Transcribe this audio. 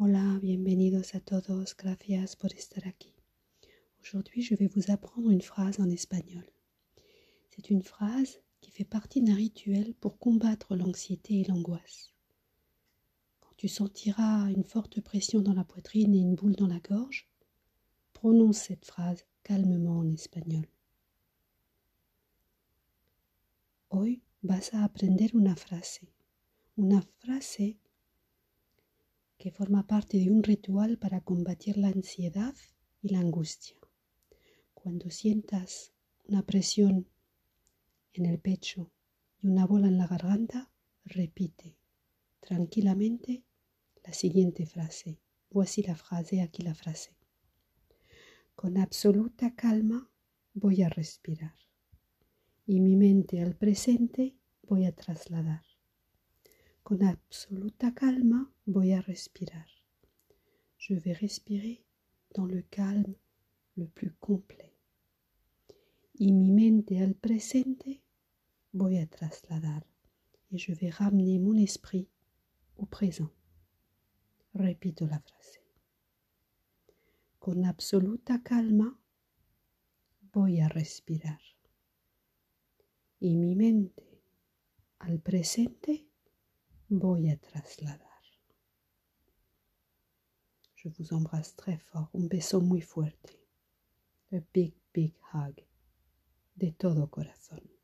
Hola, bienvenidos a todos, gracias por estar aquí. Aujourd'hui, je vais vous apprendre une phrase en espagnol. C'est une phrase qui fait partie d'un rituel pour combattre l'anxiété et l'angoisse. Quand tu sentiras une forte pression dans la poitrine et une boule dans la gorge, prononce cette phrase calmement en espagnol. Hoy vas a aprender una frase. Una frase que forma parte de un ritual para combatir la ansiedad y la angustia. Cuando sientas una presión en el pecho y una bola en la garganta, repite tranquilamente la siguiente frase. Voici la frase, aquí la frase. Con absoluta calma voy a respirar y mi mente al presente voy a trasladar. Con absoluta calma voy a respirar. Je vais respirer dans le calme le plus complet. Y mi mente al presente voy a trasladar. Et je vais ramener mon esprit au présent. Repito la frase. Con absoluta calma voy a respirar. Y mi mente al presente voy a trasladar. Je vous embrasse très fort, un beso muy fuerte. A big, big hug de todo corazón.